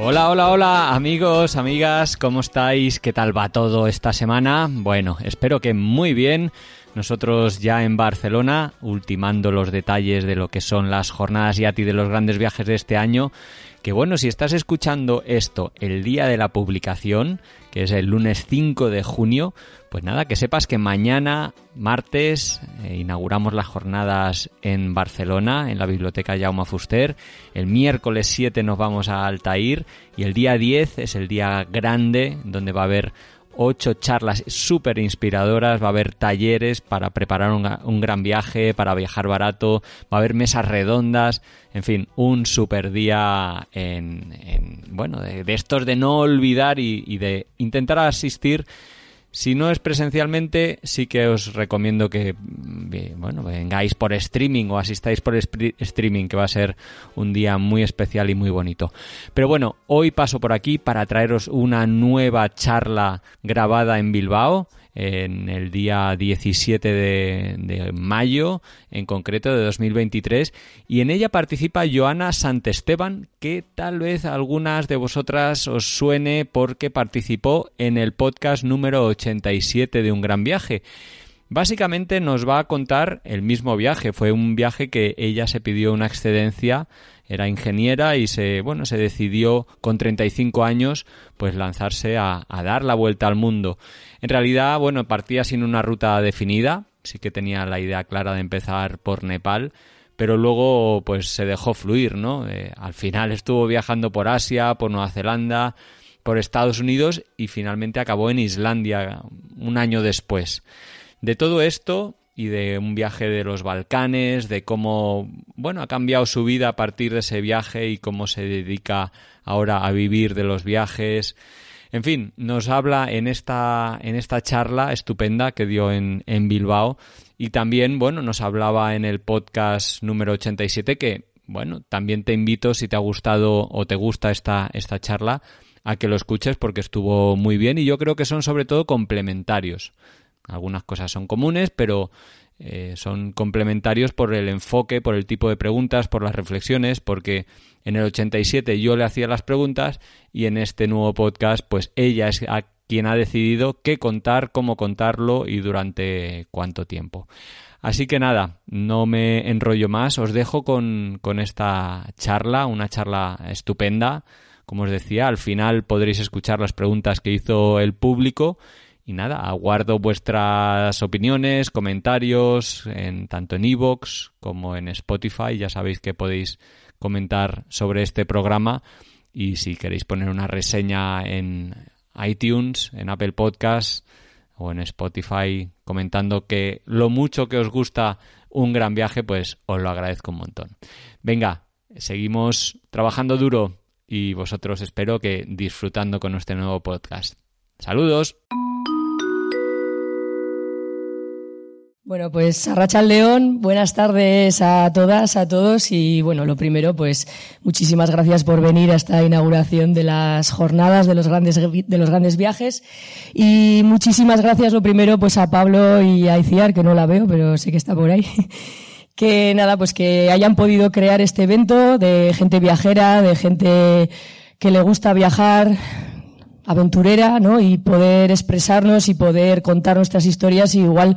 Hola, hola, hola amigos, amigas, ¿cómo estáis? ¿Qué tal va todo esta semana? Bueno, espero que muy bien. Nosotros ya en Barcelona, ultimando los detalles de lo que son las jornadas YATI de los grandes viajes de este año que bueno, si estás escuchando esto el día de la publicación, que es el lunes 5 de junio, pues nada, que sepas que mañana, martes, eh, inauguramos las jornadas en Barcelona, en la Biblioteca Jaume Fuster. El miércoles 7 nos vamos a Altair y el día 10 es el día grande donde va a haber ocho charlas súper inspiradoras, va a haber talleres para preparar un, gran viaje, para viajar barato, va a haber mesas redondas, en fin, un super día en, bueno, de, estos de no olvidar y de intentar asistir si no es presencialmente, sí que os recomiendo que mm, bueno, vengáis por streaming o asistáis por streaming, que va a ser un día muy especial y muy bonito. Pero bueno, hoy paso por aquí para traeros una nueva charla grabada en Bilbao en el día 17 de, mayo, en concreto de 2023, y en ella participa Joana Santesteban, que tal vez algunas de vosotras os suene porque participó en el podcast número 87 de Un Gran Viaje. Básicamente nos va a contar el mismo viaje. Fue un viaje que ella se pidió una excedencia, era ingeniera y se, bueno, se decidió con 35 años pues lanzarse a, a dar la vuelta al mundo. En realidad, bueno, partía sin una ruta definida, sí que tenía la idea clara de empezar por Nepal, pero luego pues se dejó fluir, ¿no? Eh, al final estuvo viajando por Asia, por Nueva Zelanda, por Estados Unidos y finalmente acabó en Islandia un año después. De todo esto y de un viaje de los Balcanes, de cómo, bueno, ha cambiado su vida a partir de ese viaje y cómo se dedica ahora a vivir de los viajes. En fin, nos habla en esta, en esta charla estupenda que dio en, en Bilbao y también, bueno, nos hablaba en el podcast número 87 que, bueno, también te invito, si te ha gustado o te gusta esta, esta charla, a que lo escuches porque estuvo muy bien y yo creo que son sobre todo complementarios. Algunas cosas son comunes, pero eh, son complementarios por el enfoque, por el tipo de preguntas, por las reflexiones, porque en el 87 yo le hacía las preguntas y en este nuevo podcast, pues ella es a quien ha decidido qué contar, cómo contarlo y durante cuánto tiempo. Así que nada, no me enrollo más, os dejo con, con esta charla, una charla estupenda. Como os decía, al final podréis escuchar las preguntas que hizo el público y nada, aguardo vuestras opiniones, comentarios, en, tanto en iVoox como en Spotify. Ya sabéis que podéis comentar sobre este programa y si queréis poner una reseña en iTunes, en Apple Podcasts o en Spotify comentando que lo mucho que os gusta un gran viaje, pues os lo agradezco un montón. Venga, seguimos trabajando duro y vosotros espero que disfrutando con este nuevo podcast. Saludos. Bueno, pues Arracha León, buenas tardes a todas, a todos y bueno, lo primero, pues muchísimas gracias por venir a esta inauguración de las jornadas de los grandes de los grandes viajes y muchísimas gracias lo primero pues a Pablo y a Iciar que no la veo, pero sé que está por ahí. Que nada, pues que hayan podido crear este evento de gente viajera, de gente que le gusta viajar, aventurera, ¿no? Y poder expresarnos y poder contar nuestras historias y igual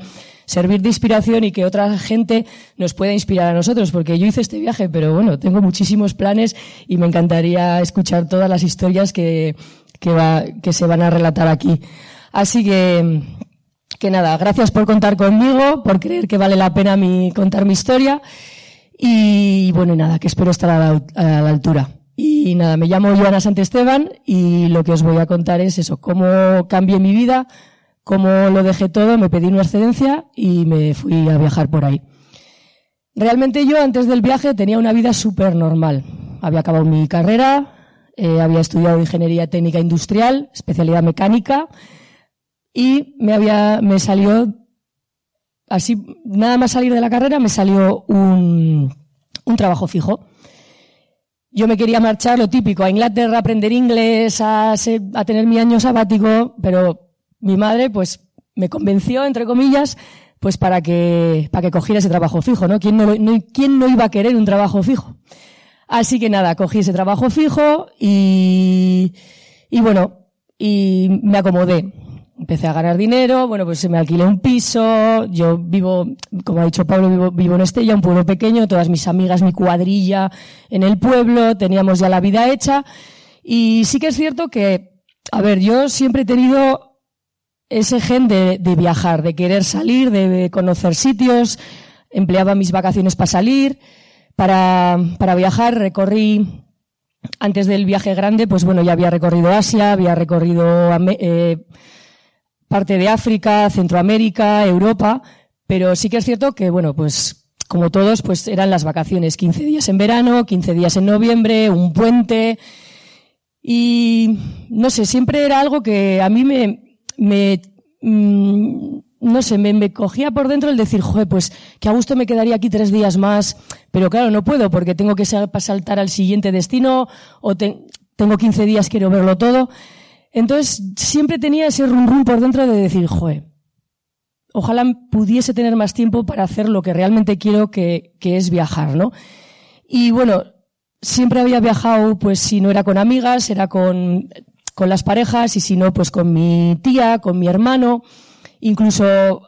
servir de inspiración y que otra gente nos pueda inspirar a nosotros, porque yo hice este viaje, pero bueno, tengo muchísimos planes y me encantaría escuchar todas las historias que, que, va, que se van a relatar aquí. Así que, que nada, gracias por contar conmigo, por creer que vale la pena mi, contar mi historia. Y bueno, nada, que espero estar a la, a la altura. Y nada, me llamo Joana Santesteban y lo que os voy a contar es eso, cómo cambié mi vida, cómo lo dejé todo, me pedí una excedencia y me fui a viajar por ahí. Realmente yo antes del viaje tenía una vida súper normal. Había acabado mi carrera, eh, había estudiado ingeniería técnica industrial, especialidad mecánica, y me había, me salió, así, nada más salir de la carrera, me salió un, un trabajo fijo. Yo me quería marchar, lo típico, a Inglaterra, aprender inglés, a, a tener mi año sabático, pero mi madre, pues, me convenció, entre comillas, pues para que, para que cogiera ese trabajo fijo, ¿no? ¿Quién no, ¿Quién no iba a querer un trabajo fijo? Así que nada, cogí ese trabajo fijo y, y bueno, y me acomodé. Empecé a ganar dinero, bueno, pues se me alquilé un piso, yo vivo, como ha dicho Pablo, vivo, vivo en Estella, un pueblo pequeño, todas mis amigas, mi cuadrilla en el pueblo, teníamos ya la vida hecha. Y sí que es cierto que, a ver, yo siempre he tenido ese gen de, de, viajar, de querer salir, de conocer sitios, empleaba mis vacaciones para salir, para, para viajar, recorrí, antes del viaje grande, pues bueno, ya había recorrido Asia, había recorrido eh, parte de África, Centroamérica, Europa, pero sí que es cierto que, bueno, pues como todos, pues eran las vacaciones, 15 días en verano, 15 días en noviembre, un puente, y no sé, siempre era algo que a mí me, me, mmm, no sé, me, me, cogía por dentro el decir, joder, pues que a gusto me quedaría aquí tres días más, pero claro, no puedo porque tengo que saltar al siguiente destino o te, tengo 15 días, quiero verlo todo. Entonces, siempre tenía ese rum rum por dentro de decir, joder, ojalá pudiese tener más tiempo para hacer lo que realmente quiero, que, que es viajar, ¿no? Y bueno, siempre había viajado, pues si no era con amigas, era con con las parejas y si no, pues con mi tía, con mi hermano. Incluso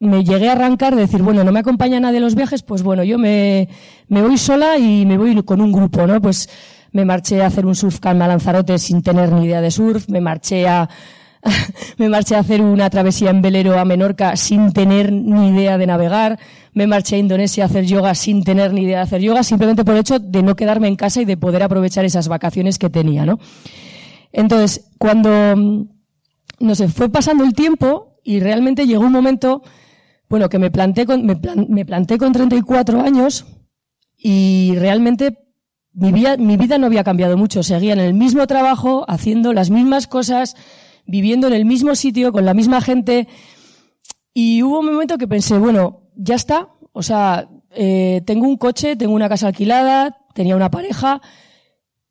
me llegué a arrancar de decir, bueno, no me acompaña nadie en los viajes, pues bueno, yo me, me voy sola y me voy con un grupo, ¿no? Pues me marché a hacer un surf calma a Lanzarote sin tener ni idea de surf, me marché a, me marché a hacer una travesía en velero a Menorca sin tener ni idea de navegar, me marché a Indonesia a hacer yoga sin tener ni idea de hacer yoga, simplemente por el hecho de no quedarme en casa y de poder aprovechar esas vacaciones que tenía, ¿no? Entonces, cuando, no sé, fue pasando el tiempo y realmente llegó un momento, bueno, que me planté con, me, plan, me planté con 34 años y realmente mi vida, mi vida no había cambiado mucho. Seguía en el mismo trabajo, haciendo las mismas cosas, viviendo en el mismo sitio, con la misma gente. Y hubo un momento que pensé, bueno, ya está. O sea, eh, tengo un coche, tengo una casa alquilada, tenía una pareja,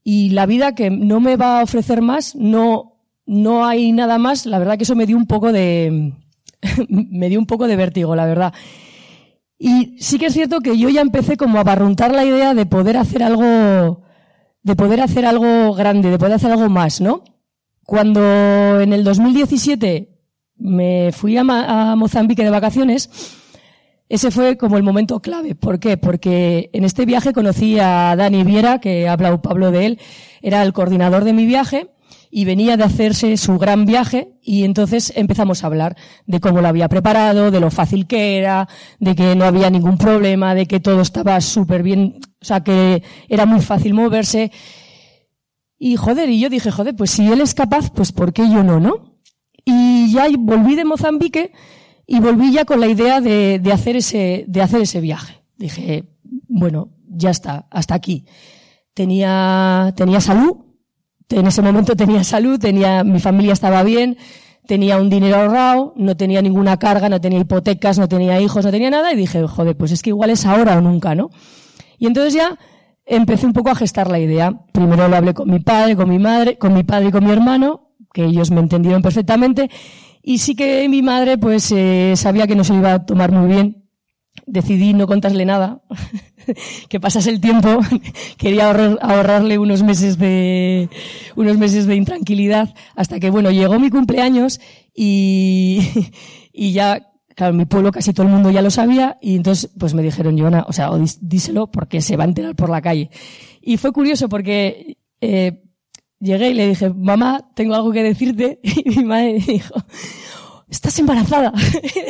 y la vida que no me va a ofrecer más, no, no hay nada más, la verdad que eso me dio un poco de, me dio un poco de vértigo, la verdad. Y sí que es cierto que yo ya empecé como a barruntar la idea de poder hacer algo, de poder hacer algo grande, de poder hacer algo más, ¿no? Cuando en el 2017 me fui a, a Mozambique de vacaciones, ese fue como el momento clave. ¿Por qué? Porque en este viaje conocí a Dani Viera, que ha hablado Pablo de él, era el coordinador de mi viaje y venía de hacerse su gran viaje y entonces empezamos a hablar de cómo lo había preparado, de lo fácil que era, de que no había ningún problema, de que todo estaba súper bien, o sea, que era muy fácil moverse. Y joder, y yo dije, joder, pues si él es capaz, pues ¿por qué yo no, no? Y ya volví de Mozambique y volví ya con la idea de, de, hacer ese, de hacer ese viaje. Dije, bueno, ya está, hasta aquí. Tenía, tenía salud, en ese momento tenía salud, tenía, mi familia estaba bien, tenía un dinero ahorrado, no tenía ninguna carga, no tenía hipotecas, no tenía hijos, no tenía nada, y dije, joder, pues es que igual es ahora o nunca, ¿no? Y entonces ya empecé un poco a gestar la idea. Primero lo hablé con mi padre, con mi madre, con mi padre y con mi hermano, que ellos me entendieron perfectamente, y sí que mi madre, pues, eh, sabía que no se iba a tomar muy bien. decidí no contarle nada, que pasase el tiempo, quería ahorrarle unos meses de, unos meses de intranquilidad, hasta que, bueno, llegó mi cumpleaños y, y ya, claro, mi pueblo casi todo el mundo ya lo sabía, y entonces, pues me dijeron, Joana, o sea, o díselo porque se va a enterar por la calle. Y fue curioso porque, eh, llegué y le dije, mamá, tengo algo que decirte, y mi madre dijo, ¿estás embarazada?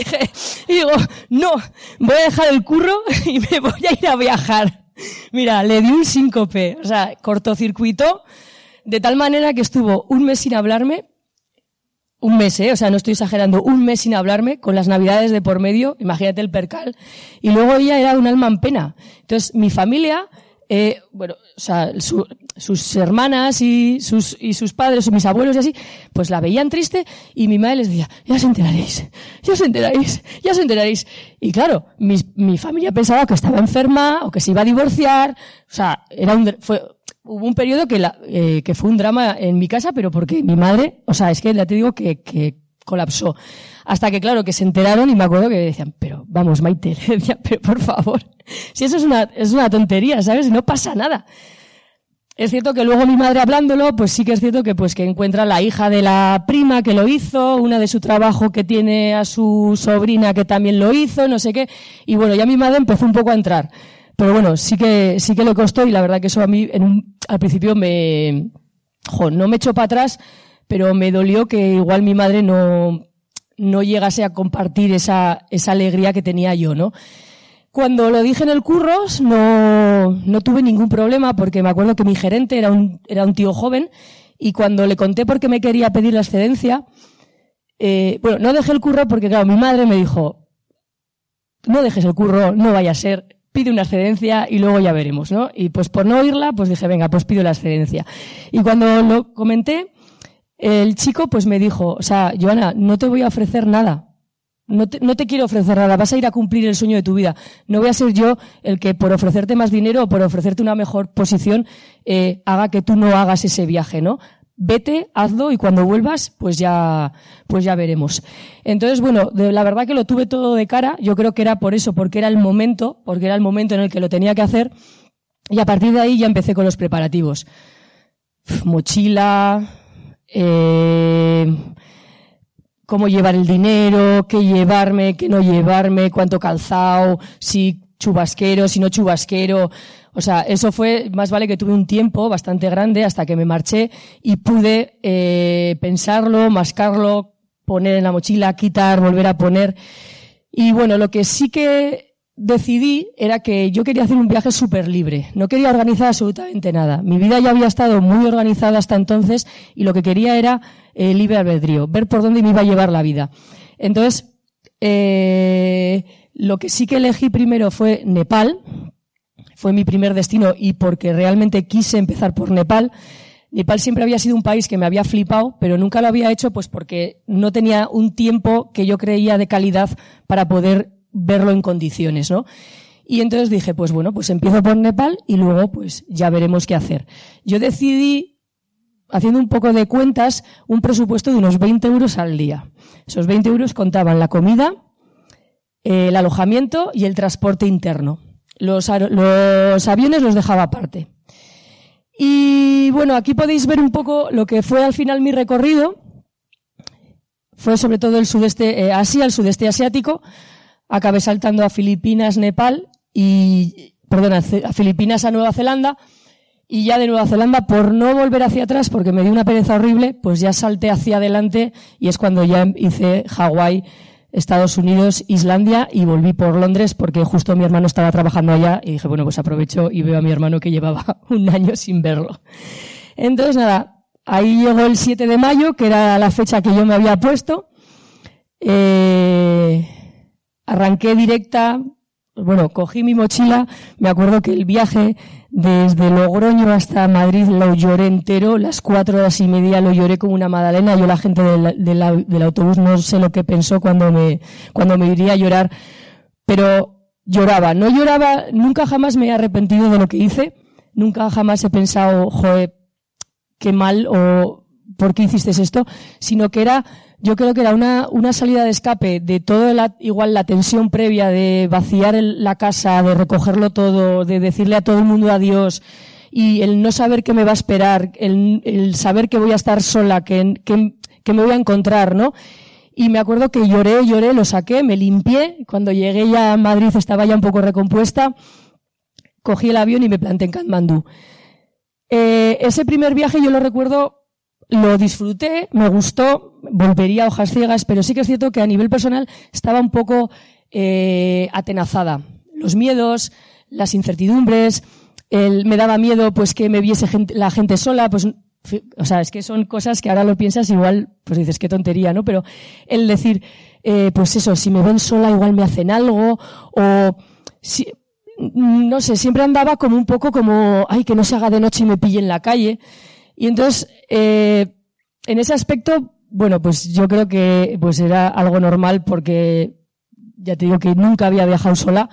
y, digo, no, voy a dejar el curro y me voy a ir a viajar. Mira, le di un síncope, o sea, cortocircuito, de tal manera que estuvo un mes sin hablarme, un mes, ¿eh? o sea, no estoy exagerando, un mes sin hablarme, con las navidades de por medio, imagínate el percal, y luego ella era un alma en pena. Entonces, mi familia, eh, bueno, o sea, sus hermanas y sus, y sus padres mis abuelos y así, pues la veían triste y mi madre les decía, ya se enteraréis, ya se enteraréis, ya se enteraréis. Y claro, mi, mi familia pensaba que estaba enferma o que se iba a divorciar, o sea, era un, fue, hubo un periodo que, la, eh, que fue un drama en mi casa, pero porque mi madre, o sea, es que ya te digo que, que colapsó. Hasta que, claro, que se enteraron y me acuerdo que decían, pero vamos, Maite, decía, pero por favor, si eso es una, es una tontería, ¿sabes? No pasa nada. Es cierto que luego mi madre hablándolo, pues sí que es cierto que pues que encuentra la hija de la prima que lo hizo, una de su trabajo que tiene a su sobrina que también lo hizo, no sé qué. Y bueno, ya mi madre empezó un poco a entrar. Pero bueno, sí que, sí que le costó y la verdad que eso a mí en un, al principio me, jo, no me echó para atrás, pero me dolió que igual mi madre no, no llegase a compartir esa, esa alegría que tenía yo, ¿no? Cuando lo dije en el Curros no, no tuve ningún problema porque me acuerdo que mi gerente era un, era un tío joven y cuando le conté por qué me quería pedir la excedencia, eh, bueno, no dejé el curro porque claro, mi madre me dijo, no dejes el curro, no vaya a ser, pide una excedencia y luego ya veremos, ¿no? Y pues por no oírla, pues dije, venga, pues pido la excedencia. Y cuando lo comenté, el chico pues me dijo, o sea, Joana, no te voy a ofrecer nada. No te, no te, quiero ofrecer nada, vas a ir a cumplir el sueño de tu vida. No voy a ser yo el que por ofrecerte más dinero o por ofrecerte una mejor posición eh, haga que tú no hagas ese viaje, ¿no? Vete, hazlo y cuando vuelvas, pues ya, pues ya veremos. Entonces, bueno, de, la verdad que lo tuve todo de cara. Yo creo que era por eso, porque era el momento, porque era el momento en el que lo tenía que hacer. Y a partir de ahí ya empecé con los preparativos. mochila, eh, cómo llevar el dinero, qué llevarme, qué no llevarme, cuánto calzado, si chubasquero, si no chubasquero. O sea, eso fue, más vale que tuve un tiempo bastante grande hasta que me marché y pude eh, pensarlo, mascarlo, poner en la mochila, quitar, volver a poner. Y bueno, lo que sí que decidí era que yo quería hacer un viaje súper libre. No quería organizar absolutamente nada. Mi vida ya había estado muy organizada hasta entonces y lo que quería era eh, libre albedrío, ver por dónde me iba a llevar la vida. Entonces, eh, lo que sí que elegí primero fue Nepal. Fue mi primer destino y porque realmente quise empezar por Nepal. Nepal siempre había sido un país que me había flipado, pero nunca lo había hecho pues porque no tenía un tiempo que yo creía de calidad para poder verlo en condiciones, ¿no? Y entonces dije, pues bueno, pues empiezo por Nepal y luego pues ya veremos qué hacer. Yo decidí, haciendo un poco de cuentas, un presupuesto de unos 20 euros al día. Esos 20 euros contaban la comida, el alojamiento y el transporte interno. Los, los aviones los dejaba aparte. Y bueno, aquí podéis ver un poco lo que fue al final mi recorrido. Fue sobre todo el sudeste eh, Asia, el sudeste asiático, acabé saltando a Filipinas, Nepal y, perdón, a Filipinas, a Nueva Zelanda. Y ya de Nueva Zelanda, por no volver hacia atrás, porque me dio una pereza horrible, pues ya salté hacia adelante y es cuando ya hice Hawái, Estados Unidos, Islandia y volví por Londres porque justo mi hermano estaba trabajando allá y dije, bueno, pues aprovecho y veo a mi hermano que llevaba un año sin verlo. Entonces, nada, ahí llegó el 7 de mayo, que era la fecha que yo me había puesto. Eh, arranqué directa, bueno, cogí mi mochila, me acuerdo que el viaje desde Logroño hasta Madrid lo lloré entero, las cuatro horas y media lo lloré como una madalena, yo la gente del, del, autobús no sé lo que pensó cuando me, cuando me iría a llorar, pero lloraba, no lloraba, nunca jamás me he arrepentido de lo que hice, nunca jamás he pensado, joder, qué mal o ¿por qué hiciste esto? Sino que era, yo creo que era una, una salida de escape de todo la, igual la tensión previa de vaciar la casa, de recogerlo todo, de decirle a todo el mundo adiós y el no saber qué me va a esperar, el, el saber que voy a estar sola, que, que, que me voy a encontrar, ¿no? Y me acuerdo que lloré, lloré, lo saqué, me limpié. Cuando llegué ya a Madrid estaba ya un poco recompuesta. Cogí el avión y me planté en Katmandú. Eh, ese primer viaje yo lo recuerdo, lo disfruté, me gustó, volvería a hojas ciegas, pero sí que es cierto que a nivel personal estaba un poco eh, atenazada. Los miedos, las incertidumbres, el, me daba miedo pues que me viese la gente sola, pues o sea, es que son cosas que ahora lo piensas igual, pues dices qué tontería, ¿no? Pero el decir, eh, pues eso, si me ven sola igual me hacen algo, o si, no sé, siempre andaba como un poco como, ay, que no se haga de noche y me pille en la calle. Y entonces, eh, en ese aspecto, bueno, pues yo creo que pues era algo normal porque ya te digo que nunca había viajado sola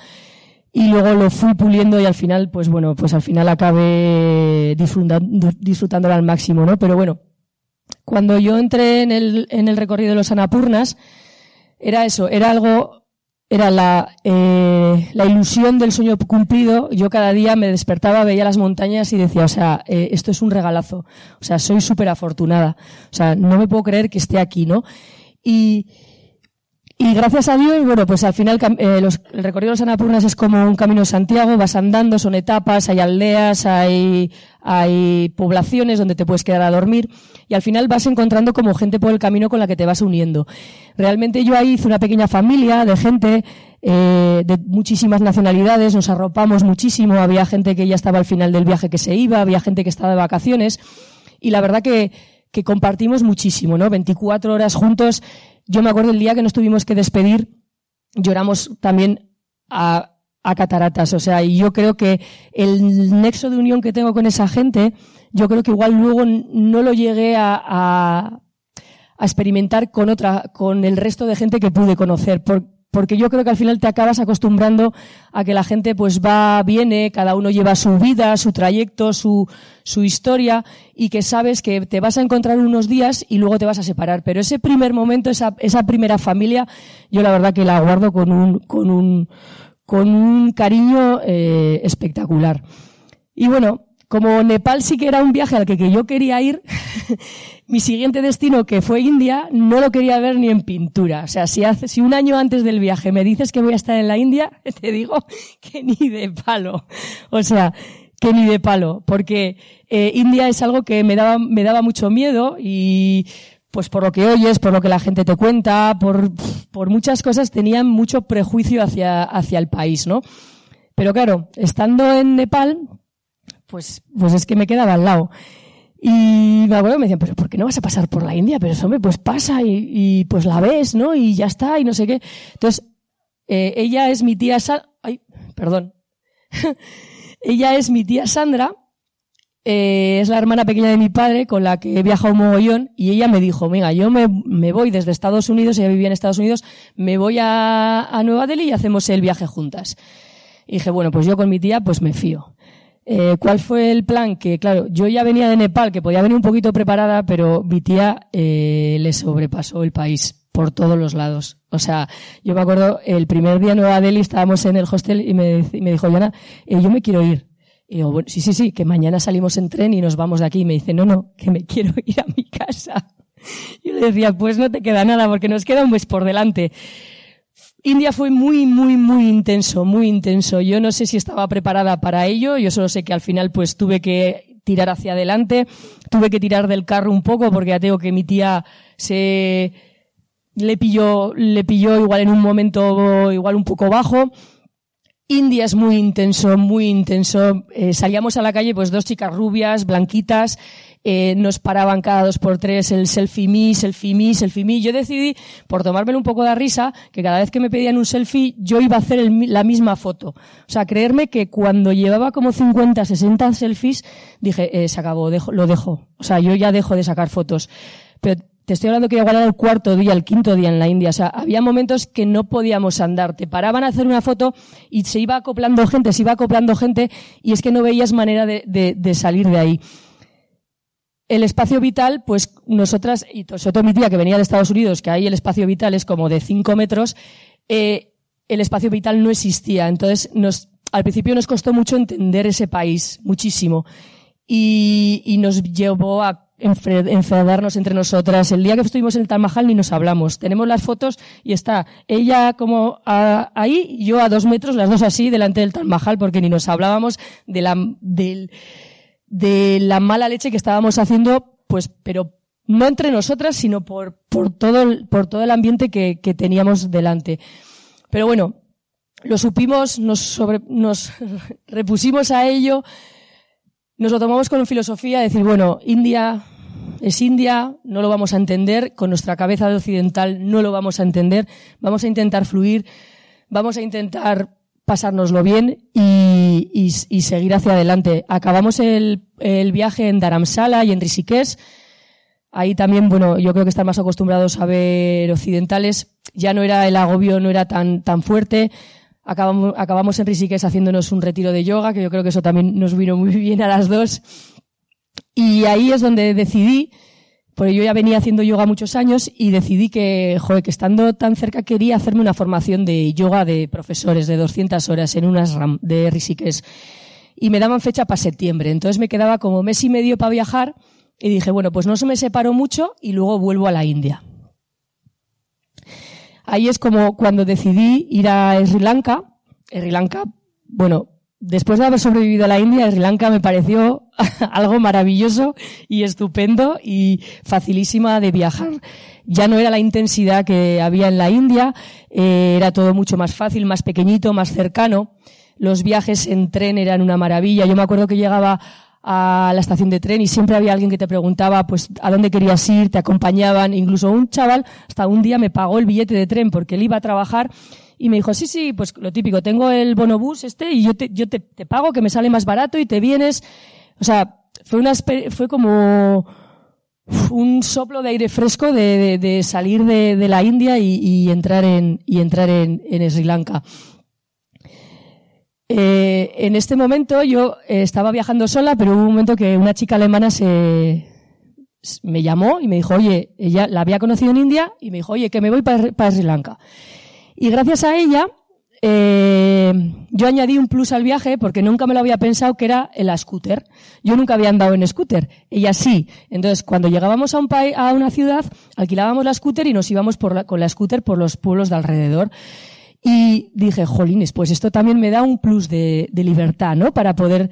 y luego lo fui puliendo y al final, pues bueno, pues al final acabé disfrutando, disfrutándolo al máximo, ¿no? Pero bueno, cuando yo entré en el, en el recorrido de los Anapurnas, era eso, era algo era la, eh, la ilusión del sueño cumplido. Yo cada día me despertaba, veía las montañas y decía, o sea, eh, esto es un regalazo. O sea, soy súper afortunada. O sea, no me puedo creer que esté aquí, ¿no? Y, y gracias a Dios, bueno, pues al final eh, los, el recorrido de los Anapurnas es como un camino Santiago, vas andando, son etapas, hay aldeas, hay, hay poblaciones donde te puedes quedar a dormir y al final vas encontrando como gente por el camino con la que te vas uniendo. Realmente yo ahí hice una pequeña familia de gente eh, de muchísimas nacionalidades, nos arropamos muchísimo, había gente que ya estaba al final del viaje que se iba, había gente que estaba de vacaciones y la verdad que, que compartimos muchísimo, ¿no? 24 horas juntos yo me acuerdo el día que nos tuvimos que despedir, lloramos también a, cataratas. O sea, y yo creo que el nexo de unión que tengo con esa gente, yo creo que igual luego no lo llegué a, experimentar con otra, con el resto de gente que pude conocer. Por, porque yo creo que al final te acabas acostumbrando a que la gente pues va, viene, cada uno lleva su vida, su trayecto, su, su historia y que sabes que te vas a encontrar unos días y luego te vas a separar. Pero ese primer momento, esa, esa primera familia, yo la verdad que la guardo con un, con un, con un cariño eh, espectacular. Y bueno, como Nepal sí que era un viaje al que, yo quería ir, mi siguiente destino, que fue India, no lo quería ver ni en pintura. O sea, si, hace, si un año antes del viaje me dices que voy a estar en la India, te digo que ni de palo. O sea, que ni de palo. Porque eh, India es algo que me daba, me daba mucho miedo y pues por lo que oyes, por lo que la gente te cuenta, por, por muchas cosas tenían mucho prejuicio hacia, hacia el país, ¿no? Pero claro, estando en Nepal, pues, pues es que me quedaba al lado. Y me acuerdo me decían, pero ¿por qué no vas a pasar por la India? Pero hombre, pues pasa y, pues la ves, ¿no? Y ya está, y no sé qué. Entonces, eh, ella es mi tía Sandra, ay, perdón. ella es mi tía Sandra, es la hermana pequeña de mi padre con la que he viajado un mogollón y ella me dijo, venga, yo me, me voy desde Estados Unidos, ella vivía en Estados Unidos, me voy a, a Nueva Delhi y hacemos el viaje juntas. Y dije, bueno, pues yo con mi tía pues me fío. Eh, ¿Cuál fue el plan? Que, claro, yo ya venía de Nepal, que podía venir un poquito preparada, pero mi tía eh, le sobrepasó el país por todos los lados. O sea, yo me acuerdo, el primer día en Nueva Delhi estábamos en el hostel y me, me dijo, Yana, eh, yo me quiero ir. Y digo, bueno, sí, sí, sí, que mañana salimos en tren y nos vamos de aquí. Y me dice, no, no, que me quiero ir a mi casa. Yo le decía, pues no te queda nada porque nos queda un mes por delante. India fue muy, muy, muy intenso, muy intenso. Yo no sé si estaba preparada para ello. Yo solo sé que al final pues tuve que tirar hacia adelante. Tuve que tirar del carro un poco porque ya tengo que mi tía se le pilló, le pilló igual en un momento igual un poco bajo. India es muy intenso, muy intenso. Eh, salíamos a la calle, pues dos chicas rubias, blanquitas, eh, nos paraban cada dos por tres el selfie me, selfie me, selfie me. Yo decidí, por tomármelo un poco de risa, que cada vez que me pedían un selfie, yo iba a hacer la misma foto. O sea, creerme que cuando llevaba como 50, 60 selfies, dije, eh, se acabó, dejo, lo dejo. O sea, yo ya dejo de sacar fotos. Pero te estoy hablando que igual era el cuarto día, el quinto día en la India. O sea, había momentos que no podíamos andar. Te paraban a hacer una foto y se iba acoplando gente, se iba acoplando gente y es que no veías manera de, salir de ahí. el espacio vital, pues nosotras, y sobre todo mi tía que venía de Estados Unidos, que ahí el espacio vital es como de 5 metros, eh, el espacio vital no existía. Entonces, nos, al principio nos costó mucho entender ese país, muchísimo. Y nos llevó a enfadarnos entre nosotras. El día que estuvimos en el Taj Mahal ni nos hablamos. Tenemos las fotos y está ella como ahí, yo a dos metros, las dos así, delante del Taj Mahal, porque ni nos hablábamos de la, de la mala leche que estábamos haciendo, pues, pero no entre nosotras, sino por, por todo el, por todo el ambiente que, que teníamos delante. Pero bueno, lo supimos, nos sobre, nos repusimos a ello, nos lo tomamos con filosofía, decir, bueno, India es India, no lo vamos a entender, con nuestra cabeza de occidental no lo vamos a entender, vamos a intentar fluir, vamos a intentar pasárnoslo bien y, seguir hacia adelante. Acabamos el, el, viaje en Dharamsala y en Rishikesh. Ahí también, bueno, yo creo que están más acostumbrados a ver occidentales. Ya no era el agobio, no era tan, tan fuerte. Acabamos, acabamos en Rishikesh haciéndonos un retiro de yoga, que yo creo que eso también nos vino muy bien a las dos. Y ahí es donde decidí porque yo ya venía haciendo yoga muchos años y decidí que, joder, que estando tan cerca quería hacerme una formación de yoga de profesores de 200 horas en unas RAM de Rishikesh. Y me daban fecha para septiembre. Entonces me quedaba como mes y medio para viajar y dije, bueno, pues no se me separó mucho y luego vuelvo a la India. Ahí es como cuando decidí ir a Sri Lanka. Sri Lanka, bueno, después de haber sobrevivido a la India, Sri Lanka me pareció algo maravilloso y estupendo y facilísima de viajar. Ya no era la intensidad que había en la India, eh, era todo mucho más fácil, más pequeñito, más cercano. Los viajes en tren eran una maravilla. Yo me acuerdo que llegaba a la estación de tren y siempre había alguien que te preguntaba pues a dónde querías ir, te acompañaban, incluso un chaval hasta un día me pagó el billete de tren porque él iba a trabajar y me dijo, sí, sí, pues lo típico, tengo el bonobús este y yo te, yo te, te pago que me sale más barato y te vienes. O sea, fue una, fue como un soplo de aire fresco de, de, de salir de, de, la India y, y, entrar en, y entrar en, en Sri Lanka. Eh, en este momento yo eh, estaba viajando sola, pero hubo un momento que una chica alemana se, me llamó y me dijo, oye, ella la había conocido en India y me dijo, oye, que me voy para, Sri Lanka. Y gracias a ella, eh, yo añadí un plus al viaje porque nunca me lo había pensado que era el scooter. Yo nunca había andado en scooter. Ella sí. Entonces, cuando llegábamos a un a una ciudad, alquilábamos la scooter y nos íbamos con la scooter por los pueblos de alrededor. Y dije, jolines, pues esto también me da un plus de, libertad, ¿no? Para poder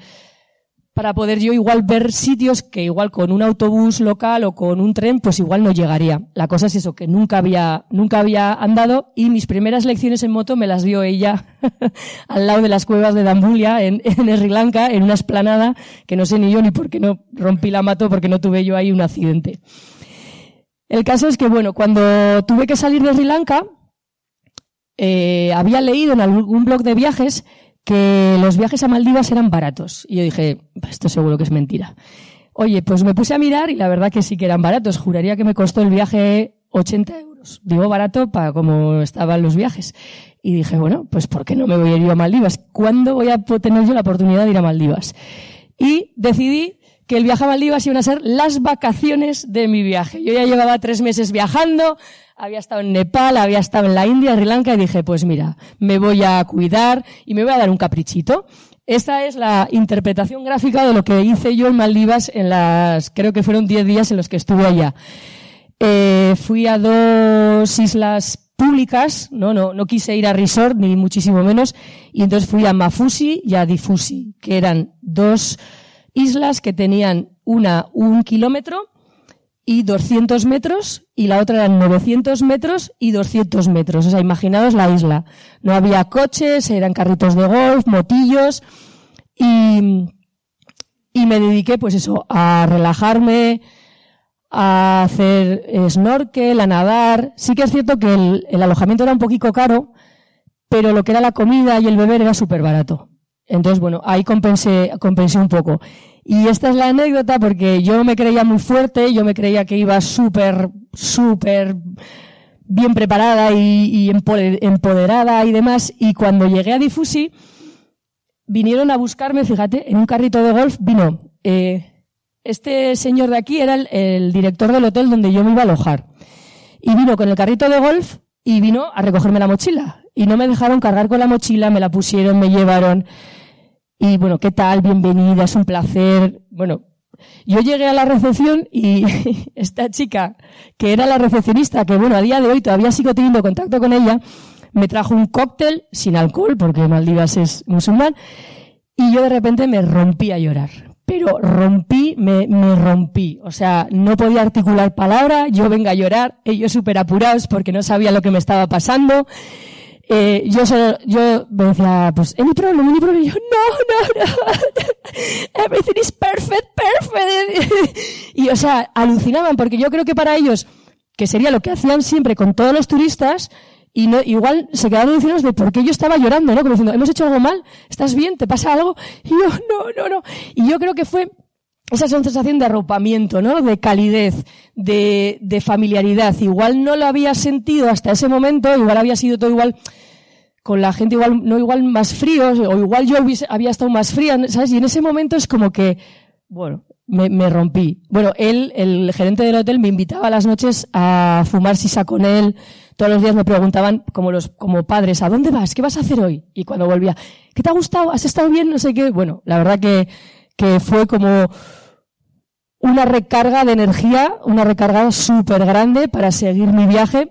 para poder yo igual ver sitios que igual con un autobús local o con un tren, pues igual no llegaría. La cosa es eso, que nunca había, nunca había andado y mis primeras lecciones en moto me las dio ella al lado de las cuevas de Dambulia en, en Sri Lanka, en una esplanada que no sé ni yo ni por qué no rompí la moto porque no tuve yo ahí un accidente. El caso es que, bueno, cuando tuve que salir de Sri Lanka, eh, había leído en algún blog de viajes que los viajes a Maldivas eran baratos. Y yo dije, esto seguro que es mentira. Oye, pues me puse a mirar y la verdad que sí que eran baratos. Juraría que me costó el viaje 80 euros. Digo barato para como estaban los viajes. Y dije, bueno, pues ¿por qué no me voy a ir a Maldivas? ¿Cuándo voy a tener yo la oportunidad de ir a Maldivas? Y decidí que el viaje a Maldivas iban a ser las vacaciones de mi viaje. Yo ya llevaba tres meses viajando, había estado en Nepal, había estado en la India, Sri Lanka, y dije, pues mira, me voy a cuidar y me voy a dar un caprichito. Esta es la interpretación gráfica de lo que hice yo en Maldivas en las, creo que fueron 10 días en los que estuve allá. Eh, fui a dos islas públicas, no, no, no quise ir a resort, ni muchísimo menos, y entonces fui a Mafusi y a Difusi, que eran dos islas que tenían una un kilómetro y 200 metros y la otra eran 900 metros y 200 metros. O sea, imaginaos la isla. No había coches, eran carritos de golf, motillos y, y me dediqué pues eso, a relajarme, a hacer snorkel, a nadar. Sí que es cierto que el, alojamiento era un poquito caro, pero lo que era la comida y el beber era súper barato. Entonces, bueno, ahí compensé, compensé un poco. Y esta es la anécdota porque yo me creía muy fuerte, yo me creía que iba súper, súper bien preparada y, empoderada y demás. Y cuando llegué a Difusi, vinieron a buscarme, fíjate, en un carrito de golf vino eh, este señor de aquí era el, director del hotel donde yo me iba a alojar. Y vino con el carrito de golf y vino a recogerme la mochila. Y no me dejaron cargar con la mochila, me la pusieron, me llevaron. Y bueno, ¿qué tal? Bienvenida, es un placer. Bueno, yo llegué a la recepción y esta chica, que era la recepcionista, que bueno, a día de hoy todavía sigo teniendo contacto con ella, me trajo un cóctel sin alcohol, porque Maldivas es musulmán, y yo de repente me rompí a llorar. Pero rompí, me, me rompí. O sea, no podía articular palabra, yo venga a llorar, ellos súper apurados porque no sabía lo que me estaba pasando. Eh, yo solo, yo me decía, pues, any problem, any problem. Y yo, no, no, no. Everything is perfect, perfect. y, o sea, alucinaban porque yo creo que para ellos, que sería lo que hacían siempre con todos los turistas, y no, igual se quedaron diciendo de por qué yo estaba llorando, ¿no? Como diciendo, ¿hemos hecho algo mal? ¿Estás bien? ¿Te pasa algo? Y yo, no, no, no. Y yo creo que fue esa sensación de arropamiento, ¿no? De calidez, de, de familiaridad. Igual no lo había sentido hasta ese momento, igual había sido todo igual con la gente igual, no igual más fríos, o igual yo había estado más fría, ¿sabes? Y en ese momento es como que, bueno, me, me, rompí. Bueno, él, el gerente del hotel, me invitaba a las noches a fumar sisa con él. Todos los días me preguntaban, como los, como padres, ¿a dónde vas? ¿Qué vas a hacer hoy? Y cuando volvía, ¿qué te ha gustado? ¿Has estado bien? No sé qué. Bueno, la verdad que, que fue como una recarga de energía, una recarga súper grande para seguir mi viaje.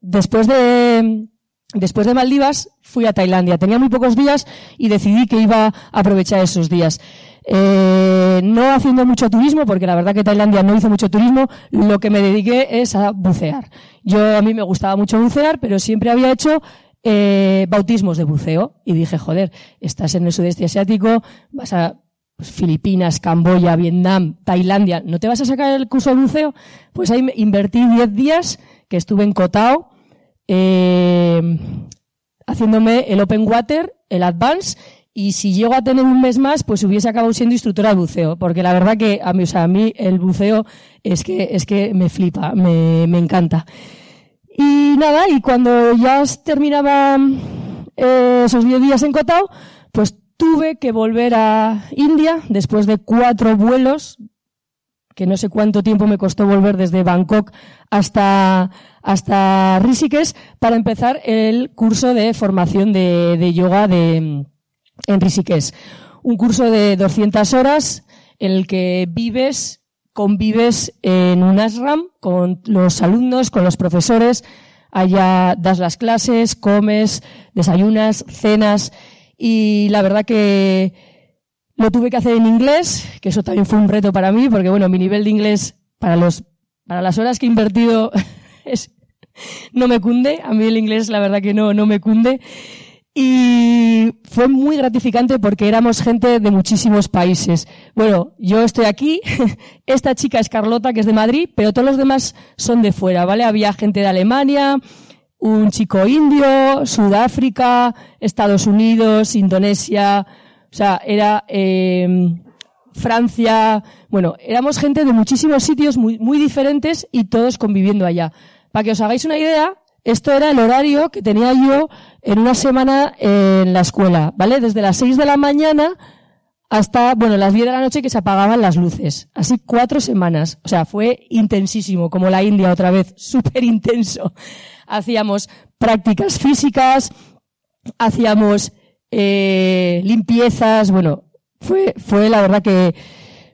Después de, Después de Maldivas fui a Tailandia. Tenía muy pocos días y decidí que iba a aprovechar esos días. Eh, no haciendo mucho turismo, porque la verdad que Tailandia no hizo mucho turismo, lo que me dediqué es a bucear. Yo a mí me gustaba mucho bucear, pero siempre había hecho eh, bautismos de buceo y dije, joder, estás en el sudeste asiático, vas a pues, Filipinas, Camboya, Vietnam, Tailandia, ¿no te vas a sacar el curso de buceo? Pues ahí invertí 10 días que estuve en Kotao eh, haciéndome el Open Water, el Advance, y si llego a tener un mes más, pues hubiese acabado siendo instructora de buceo, porque la verdad que a mí, o sea, a mí el buceo es que, es que me flipa, me, me encanta. Y nada, y cuando ya terminaba eh, esos 10 días en Kotao, pues tuve que volver a India después de cuatro vuelos, que no sé cuánto tiempo me costó volver desde Bangkok hasta, hasta Rishikesh para empezar el curso de formación de, de yoga de, en Rishikesh. Un curso de 200 horas en el que vives, convives en un ashram con los alumnos, con los profesores, allá das las clases, comes, desayunas, cenas y la verdad que lo tuve que hacer en inglés, que eso también fue un reto para mí, porque bueno, mi nivel de inglés para los, para las horas que he invertido es no me cunde. A mí el inglés, la verdad que no, no me cunde. Y fue muy gratificante porque éramos gente de muchísimos países. Bueno, yo estoy aquí, esta chica es Carlota, que es de Madrid, pero todos los demás son de fuera, ¿vale? Había gente de Alemania, un chico indio, Sudáfrica, Estados Unidos, Indonesia, o sea, era eh, Francia, bueno, éramos gente de muchísimos sitios muy, muy diferentes y todos conviviendo allá. Para que os hagáis una idea, esto era el horario que tenía yo en una semana en la escuela, ¿vale? Desde las 6 de la mañana hasta, bueno, las 10 de la noche que se apagaban las luces. Así cuatro semanas. O sea, fue intensísimo, como la India otra vez, súper intenso. Hacíamos prácticas físicas, hacíamos eh, limpiezas, bueno, fue, fue la verdad que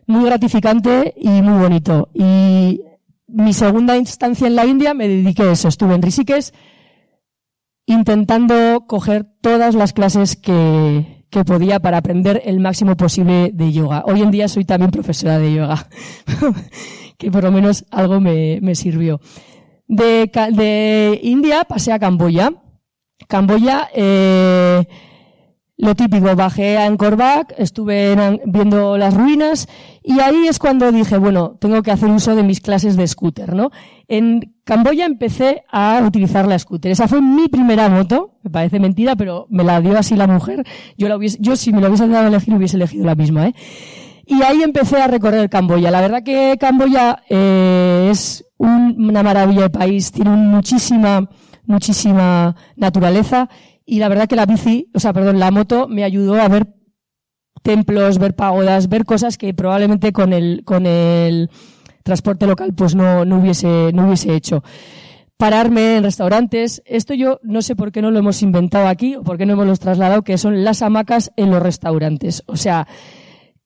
muy gratificante y muy bonito. Y mi segunda instancia en la India me dediqué a eso. Estuve en Rishikesh intentando coger todas las clases que, que podía para aprender el máximo posible de yoga. Hoy en día soy también profesora de yoga, que por lo menos algo me, me sirvió. De, de, India pasé a Camboya. Camboya, eh, lo típico, bajé a Angkor estuve viendo las ruinas y ahí es cuando dije, bueno, tengo que hacer uso de mis clases de scooter, ¿no? En Camboya empecé a utilizar la scooter. Esa fue mi primera moto, me parece mentira, pero me la dio así la mujer. Yo la hubiese, yo si me lo hubiese dado a elegir hubiese elegido la misma, ¿eh? Y ahí empecé a recorrer Camboya. La verdad que Camboya eh, es una maravilla de país, tiene muchísima, muchísima naturaleza y la verdad que la bici, o sea, perdón, la moto me ayudó a ver templos, ver pagodas, ver cosas que probablemente con el, con el transporte local pues no, no hubiese, no hubiese hecho pararme en restaurantes. Esto yo no sé por qué no lo hemos inventado aquí o por qué no hemos trasladado, que son las hamacas en los restaurantes. O sea,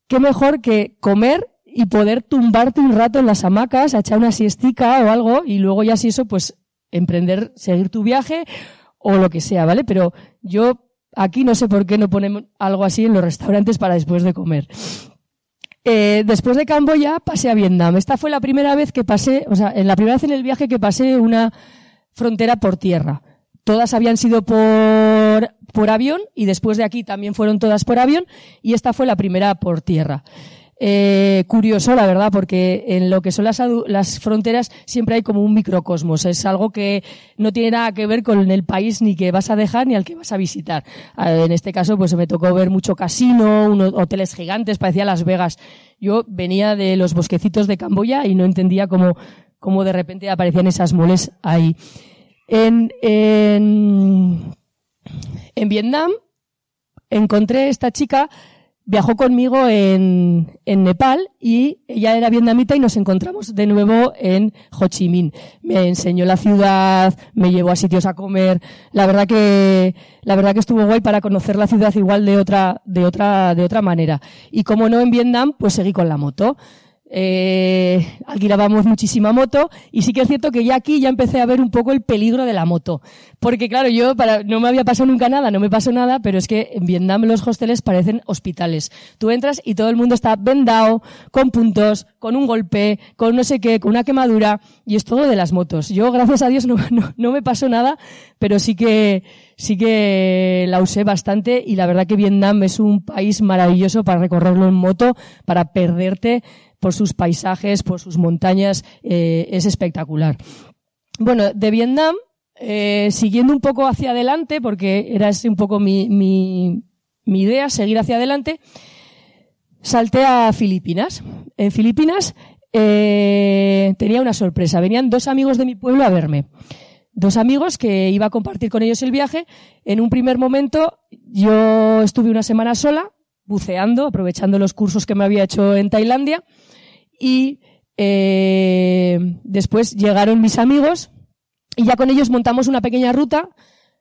qué mejor que comer y poder tumbarte un rato en las hamacas, echar una siestica o algo y luego ya si eso, pues emprender, seguir tu viaje o lo que sea, ¿vale? Pero yo aquí no sé por qué no ponemos algo así en los restaurantes para después de comer. Eh, después de Camboya pasé a Vietnam. Esta fue la primera vez que pasé, o sea, en la primera vez en el viaje que pasé una frontera por tierra. Todas habían sido por, por avión y después de aquí también fueron todas por avión y esta fue la primera por tierra eh, curioso, la verdad, porque en lo que son las, las fronteras siempre hay como un microcosmos. Es algo que no tiene nada que ver con el país ni que vas a dejar ni al que vas a visitar. En este caso, pues me tocó ver mucho casino, unos hoteles gigantes, parecía Las Vegas. Yo venía de los bosquecitos de Camboya y no entendía cómo, cómo de repente aparecían esas moles ahí. En, en, en Vietnam encontré esta chica viajó conmigo en, en, Nepal y ella era vietnamita y nos encontramos de nuevo en Ho Chi Minh. Me enseñó la ciudad, me llevó a sitios a comer. La verdad que, la verdad que estuvo guay para conocer la ciudad igual de otra, de otra, de otra manera. Y como no en Vietnam, pues seguí con la moto eh, alquilábamos muchísima moto y sí que es cierto que ya aquí ya empecé a ver un poco el peligro de la moto. Porque claro, yo para, no me había pasado nunca nada, no me pasó nada, pero es que en Vietnam los hosteles parecen hospitales. Tú entras y todo el mundo está vendado, con puntos, con un golpe, con no sé qué, con una quemadura y es todo de las motos. Yo, gracias a Dios, no, no, no me pasó nada, pero sí que, sí que la usé bastante y la verdad que Vietnam es un país maravilloso para recorrerlo en moto, para perderte por sus paisajes, por sus montañas, eh, es espectacular. Bueno, de Vietnam, eh, siguiendo un poco hacia adelante, porque era ese un poco mi, mi, mi idea, seguir hacia adelante, salté a Filipinas. En Filipinas eh, tenía una sorpresa. Venían dos amigos de mi pueblo a verme. Dos amigos que iba a compartir con ellos el viaje. En un primer momento yo estuve una semana sola, buceando, aprovechando los cursos que me había hecho en Tailandia y eh, después llegaron mis amigos y ya con ellos montamos una pequeña ruta.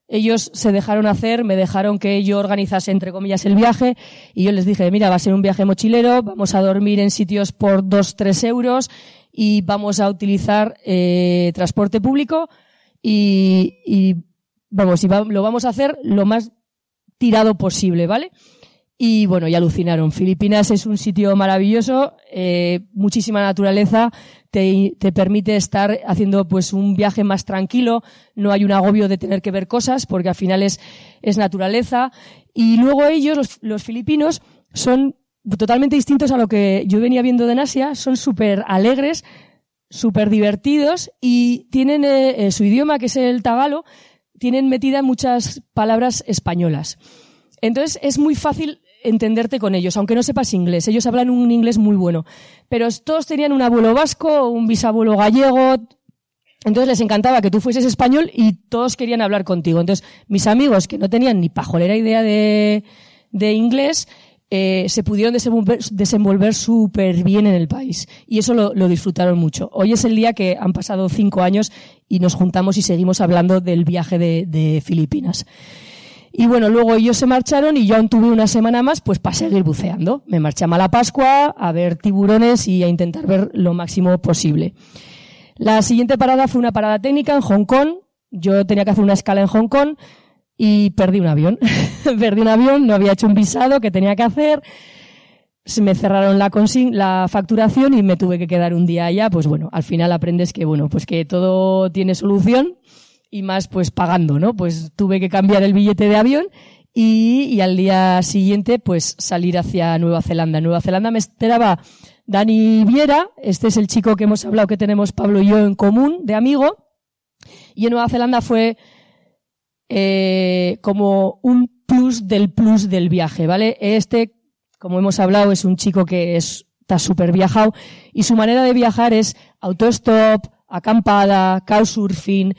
Ellos se dejaron hacer, me dejaron que yo organizase, entre comillas, el viaje y yo les dije, mira, va a ser un viaje mochilero, vamos a dormir en sitios por dos, tres euros y vamos a utilizar eh, transporte público y, y vamos, y lo vamos a hacer lo más tirado posible, ¿vale? Y bueno, y alucinaron. Filipinas es un sitio maravilloso, eh, muchísima naturaleza, te, te, permite estar haciendo pues un viaje más tranquilo, no hay un agobio de tener que ver cosas, porque al final es, es naturaleza. Y luego ellos, los, los filipinos, son totalmente distintos a lo que yo venía viendo de Asia, son súper alegres, súper divertidos y tienen eh, su idioma, que es el tagalo, tienen metida muchas palabras españolas. Entonces es muy fácil entenderte con ellos, aunque no sepas inglés. Ellos hablan un inglés muy bueno. Pero todos tenían un abuelo vasco, un bisabuelo gallego. Entonces les encantaba que tú fueses español y todos querían hablar contigo. Entonces mis amigos, que no tenían ni pajolera idea de, de inglés, eh, se pudieron desenvolver, súper bien en el país. Y eso lo, disfrutaron mucho. Hoy es el día que han pasado cinco años y nos juntamos y seguimos hablando del viaje de, Filipinas. Y bueno, luego ellos se marcharon y yo aún tuve una semana más pues para seguir buceando. Me marché a Malapascua a ver tiburones y a intentar ver lo máximo posible. La siguiente parada fue una parada técnica en Hong Kong. Yo tenía que hacer una escala en Hong Kong y perdí un avión. perdí un avión, no había hecho un visado que tenía que hacer. Se me cerraron la, la facturación y me tuve que quedar un día allá. Pues bueno, al final aprendes que bueno, pues que todo tiene solución y más pues pagando, ¿no? Pues tuve que cambiar el billete de avión y, y, al día siguiente pues salir hacia Nueva Zelanda. Nueva Zelanda me esperaba Dani Viera, este es el chico que hemos hablado que tenemos Pablo y yo en común, de amigo, y en Nueva Zelanda fue eh, como un plus del plus del viaje, ¿vale? Este, como hemos hablado, es un chico que es, está súper viajado y su manera de viajar es autostop, acampada, couchsurfing,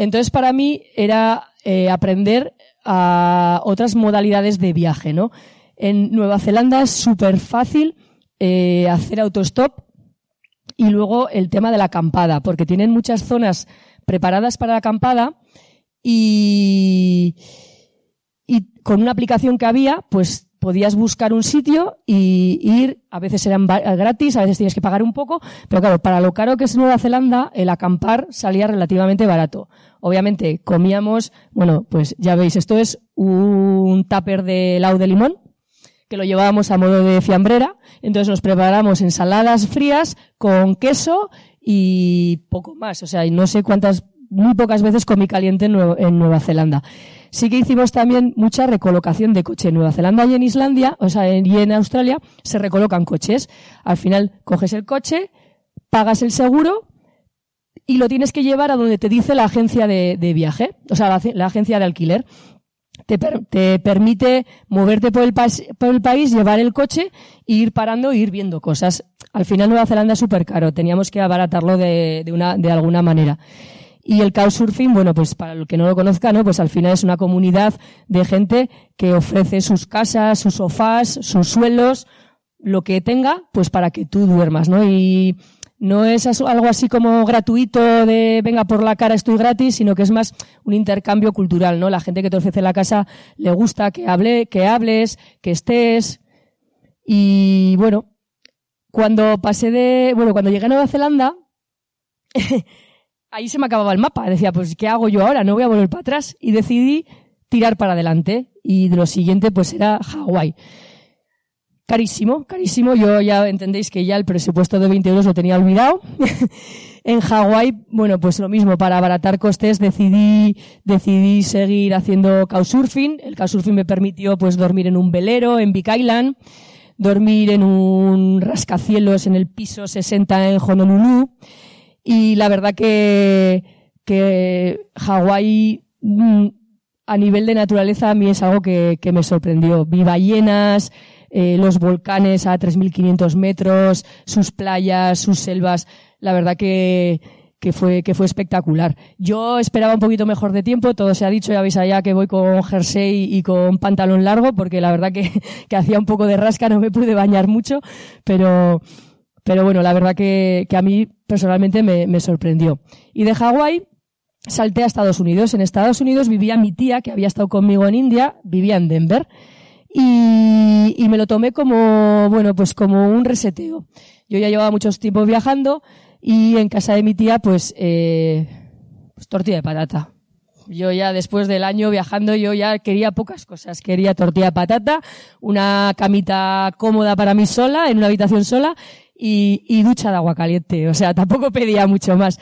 entonces, para mí era eh, aprender a otras modalidades de viaje, ¿no? En Nueva Zelanda es súper fácil eh, hacer autostop y luego el tema de la acampada, porque tienen muchas zonas preparadas para la acampada y, y con una aplicación que había, pues podías buscar un sitio y ir, a veces eran gratis, a veces tienes que pagar un poco, pero claro, para lo caro que es Nueva Zelanda, el acampar salía relativamente barato. Obviamente comíamos, bueno, pues ya veis, esto es un tupper de helado de limón, que lo llevábamos a modo de fiambrera, entonces nos preparamos ensaladas frías con queso y poco más, o sea, no sé cuántas, muy pocas veces comí caliente en Nueva Zelanda. Sí que hicimos también mucha recolocación de coche. En Nueva Zelanda y en Islandia, o sea, y en Australia, se recolocan coches. Al final, coges el coche, pagas el seguro y lo tienes que llevar a donde te dice la agencia de, viaje, o sea, la, agencia de alquiler. Te, te, permite moverte por el, por el, país, llevar el coche e ir parando e ir viendo cosas. Al final Nueva Zelanda es súper caro, teníamos que abaratarlo de alguna manera. Y el Couchsurfing, bueno, pues para el que no lo conozca, ¿no? Pues al final es una comunidad de gente que ofrece sus casas, sus sofás, sus suelos, lo que tenga, pues para que tú duermas, ¿no? Y no es algo así como gratuito de venga por la cara estoy gratis, sino que es más un intercambio cultural, ¿no? La gente que te ofrece la casa le gusta que hable, que hables, que estés. Y bueno, cuando pasé de, bueno, cuando llegué a Nueva Zelanda, ahí se me acababa el mapa. Decía, pues, ¿qué hago yo ahora? No voy a volver para atrás. Y decidí tirar para adelante. Y de lo siguiente, pues, era Hawái. Carísimo, carísimo. Yo ya entendéis que ya el presupuesto de 20 euros lo tenía olvidado. en Hawái, bueno, pues lo mismo, para abaratar costes decidí, decidí seguir haciendo couchsurfing. El couchsurfing me permitió, pues, dormir en un velero en Big Island, dormir en un rascacielos en el piso 60 en Honolulu, y la verdad que, que Hawái, mm, a nivel de naturaleza, a mí es algo que, me sorprendió. Vi ballenas, eh, los volcanes a 3.500 metros, sus playas, sus selvas. La verdad que, fue, que fue espectacular. Yo esperaba un poquito mejor de tiempo, todo se ha dicho, ya veis allá que voy con jersey y con pantalón largo, porque la verdad que hacía un poco de rasca, no me pude bañar mucho, pero, pero bueno, la verdad que, que a mí personalmente me, me sorprendió. Y de Hawái salté a Estados Unidos. En Estados Unidos vivía mi tía, que había estado conmigo en India, vivía en Denver. Y, y, me lo tomé como, bueno, pues como un reseteo. Yo ya llevaba muchos tiempos viajando y en casa de mi tía, pues, eh, pues tortilla de patata. Yo ya después del año viajando, yo ya quería pocas cosas. Quería tortilla de patata, una camita cómoda para mí sola, en una habitación sola, y, ducha de agua caliente. O sea, tampoco pedía mucho más.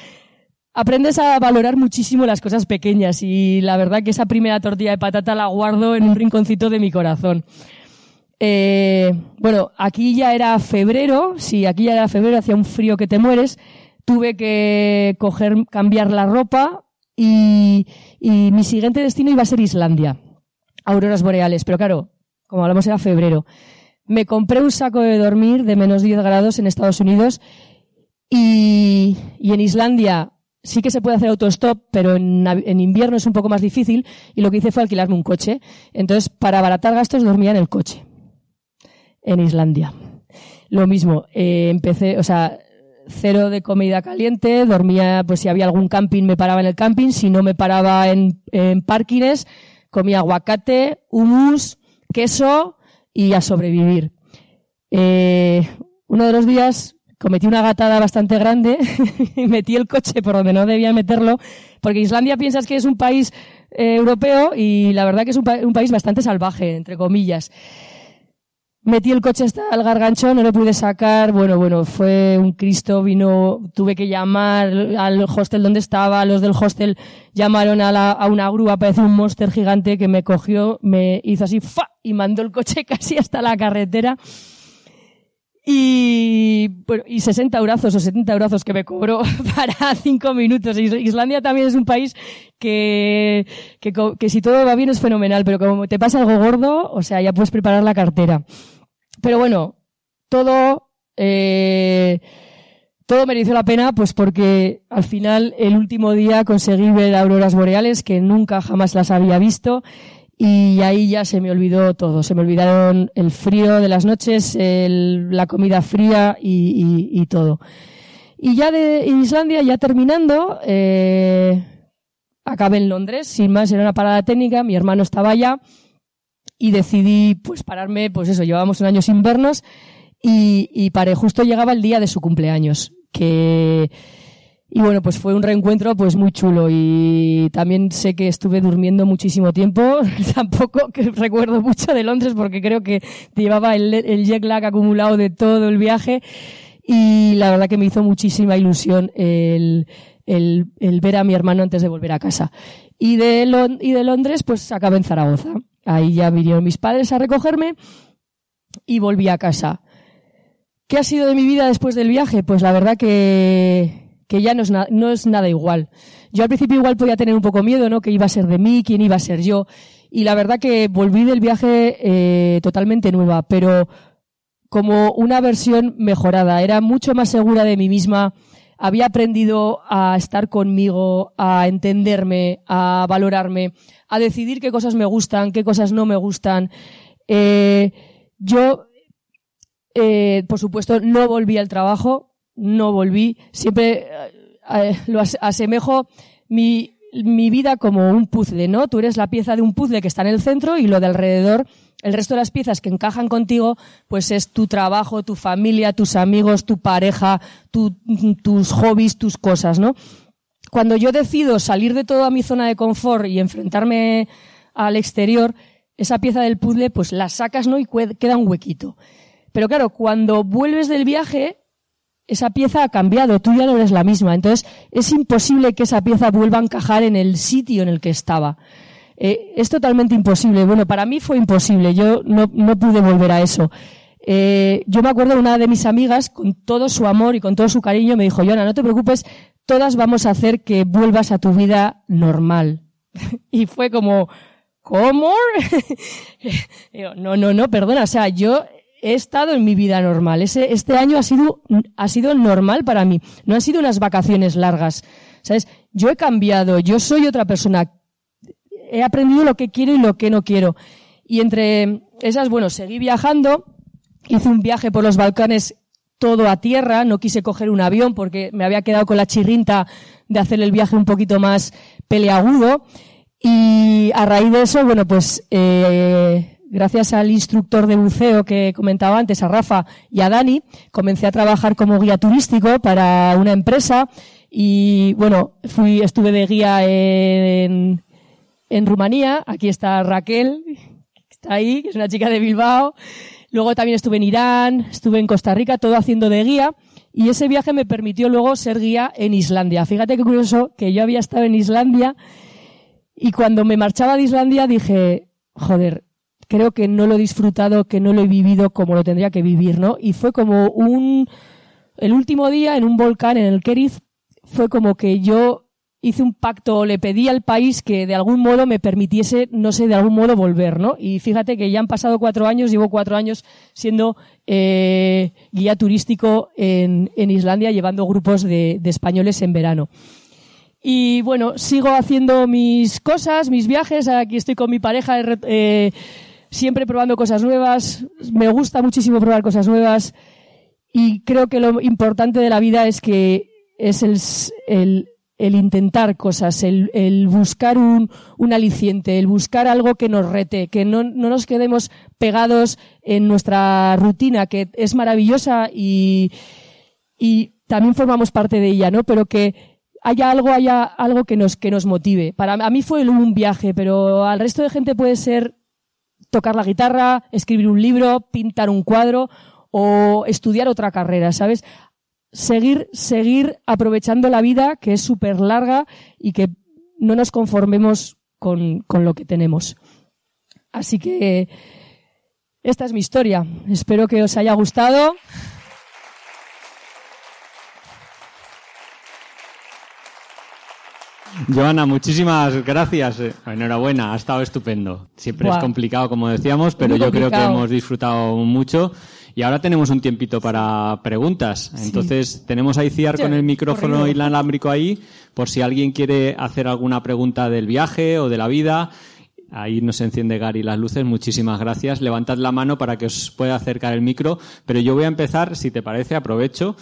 Aprendes a valorar muchísimo las cosas pequeñas y la verdad que esa primera tortilla de patata la guardo en un rinconcito de mi corazón. Eh, bueno, aquí ya era febrero, sí, aquí ya era febrero, hacía un frío que te mueres. Tuve que coger, cambiar la ropa y, y mi siguiente destino iba a ser Islandia. Auroras boreales, pero claro, como hablamos era febrero. Me compré un saco de dormir de menos 10 grados en Estados Unidos y, y en Islandia sí que se puede hacer autostop, pero en, en, invierno es un poco más difícil y lo que hice fue alquilarme un coche. Entonces, para abaratar gastos, dormía en el coche. En Islandia. Lo mismo, eh, empecé, o sea, cero de comida caliente, dormía, pues si había algún camping me paraba en el camping, si no me paraba en, en parkings, comía aguacate, hummus, queso, y a sobrevivir. Eh, uno de los días cometí una gatada bastante grande y metí el coche por donde no debía meterlo, porque Islandia piensas que es un país eh, europeo y la verdad que es un, un, país bastante salvaje, entre comillas. Metí el coche hasta el gargancho, no lo pude sacar, bueno, bueno, fue un Cristo, vino, tuve que llamar al hostel donde estaba, los del hostel llamaron a, la, a una grúa, parece un monster gigante que me cogió, me hizo así, ¡fa! y mandó el coche casi hasta la carretera. Y, bueno, y 60 eurazos o 70 eurazos que me cobró para cinco minutos. Islandia también es un país que, que, que si todo va bien es fenomenal, pero como te pasa algo gordo, o sea, ya puedes preparar la cartera. Pero bueno, todo, eh, todo mereció la pena, pues porque al final el último día conseguí ver auroras boreales que nunca jamás las había visto y ahí ya se me olvidó todo. Se me olvidaron el frío de las noches, la comida fría y, todo. Y ya de Islandia, ya terminando, eh, acabé en Londres, sin más, era una parada técnica, mi hermano estaba allá y decidí pues pararme, pues eso, llevábamos un año sin vernos y, y paré. Justo llegaba el día de su cumpleaños, que y bueno, pues fue un reencuentro pues muy chulo y también sé que estuve durmiendo muchísimo tiempo. Tampoco que recuerdo mucho de Londres porque creo que llevaba el, el jet lag acumulado de todo el viaje y la verdad que me hizo muchísima ilusión el, el, el ver a mi hermano antes de volver a casa. Y de, y de Londres pues acabé en Zaragoza. Ahí ya vinieron mis padres a recogerme y volví a casa. ¿Qué ha sido de mi vida después del viaje? Pues la verdad que que ya no es, nada igual. Yo al principio igual podía tener un poco miedo, ¿no? Que iba a ser de mí, quién iba a ser yo. Y la verdad que volví del viaje eh, totalmente nueva, pero como una versión mejorada. Era mucho más segura de mí misma. Había aprendido a estar conmigo, a entenderme, a valorarme, a decidir qué cosas me gustan, qué cosas no me gustan. Eh, yo, eh, por supuesto, no volví al trabajo no volví. Siempre eh, eh, lo asemejo mi, mi vida como un puzzle, ¿no? Tú eres la pieza de un puzzle que está en el centro y lo de alrededor, el resto de las piezas que encajan contigo, pues es tu trabajo, tu familia, tus amigos, tu pareja, tus hobbies, tus cosas, ¿no? Cuando yo decido salir de toda mi zona de confort y enfrentarme al exterior, esa pieza del puzzle, pues la sacas, ¿no? Y queda un huequito. Pero claro, cuando vuelves del viaje, esa pieza ha cambiado, tú ya no eres la misma. Entonces, es imposible que esa pieza vuelva a encajar en el sitio en el que estaba. Eh, es totalmente imposible. Bueno, para mí fue imposible. Yo no, no pude volver a eso. Eh, yo me acuerdo de una de mis amigas, con todo su amor y con todo su cariño, me dijo, Joana, no te preocupes, todas vamos a hacer que vuelvas a tu vida normal. y fue como, ¿cómo? no, no, no, perdona. O sea, yo he estado en mi vida normal. Ese, este año ha sido, ha sido normal para mí. No han sido unas vacaciones largas. ¿Sabes? Yo he cambiado, yo soy otra persona. He aprendido lo que quiero y lo que no quiero. Y entre esas, bueno, seguí viajando. Hice un viaje por los Balcanes todo a tierra. No quise coger un avión porque me había quedado con la chirrinta de hacer el viaje un poquito más peleagudo. Y a raíz de eso, bueno, pues, eh, gracias al instructor de buceo que comentaba antes, a Rafa y a Dani, comencé a trabajar como guía turístico para una empresa y bueno, fui, estuve de guía en, en Rumanía. Aquí está Raquel, que está ahí, que es una chica de Bilbao. Luego también estuve en Irán, estuve en Costa Rica, todo haciendo de guía. Y ese viaje me permitió luego ser guía en Islandia. Fíjate qué curioso que yo había estado en Islandia y cuando me marchaba de Islandia dije, joder, creo que no lo he disfrutado, que no lo he vivido como lo tendría que vivir, ¿no? Y fue como un, el último día en un volcán en el Keriz, fue como que yo hice un pacto, le pedí al país que de algún modo me permitiese, no sé, de algún modo volver, ¿no? Y fíjate que ya han pasado cuatro años, llevo cuatro años siendo eh, guía turístico en, en, Islandia, llevando grupos de, de, españoles en verano. Y bueno, sigo haciendo mis cosas, mis viajes, aquí estoy con mi pareja, eh, siempre probando cosas nuevas, me gusta muchísimo probar cosas nuevas y creo que lo importante de la vida es que es el, el, el intentar cosas, el, el buscar un, un, aliciente, el buscar algo que nos rete, que no, no, nos quedemos pegados en nuestra rutina, que es maravillosa y, y también formamos parte de ella, ¿no? Pero que haya algo, haya algo que nos, que nos motive. Para a mí fue un viaje, pero al resto de gente puede ser tocar la guitarra, escribir un libro, pintar un cuadro o estudiar otra carrera, ¿sabes? Seguir, seguir aprovechando la vida que es súper larga y que no nos conformemos con, con lo que tenemos. Así que esta es mi historia. Espero que os haya gustado. Joana, muchísimas gracias. Eh, enhorabuena, ha estado estupendo. Siempre es complicado, como decíamos, pero yo creo que hemos disfrutado mucho. Y ahora tenemos un tiempito para preguntas. Entonces, tenemos a Iciar con el micrófono inalámbrico ahí, por si alguien quiere hacer alguna pregunta del viaje o de la vida. Ahí nos enciende Gary las luces. Muchísimas gracias. Levantad la mano para que os pueda acercar el micro. Pero yo voy a empezar, si te parece, aprovecho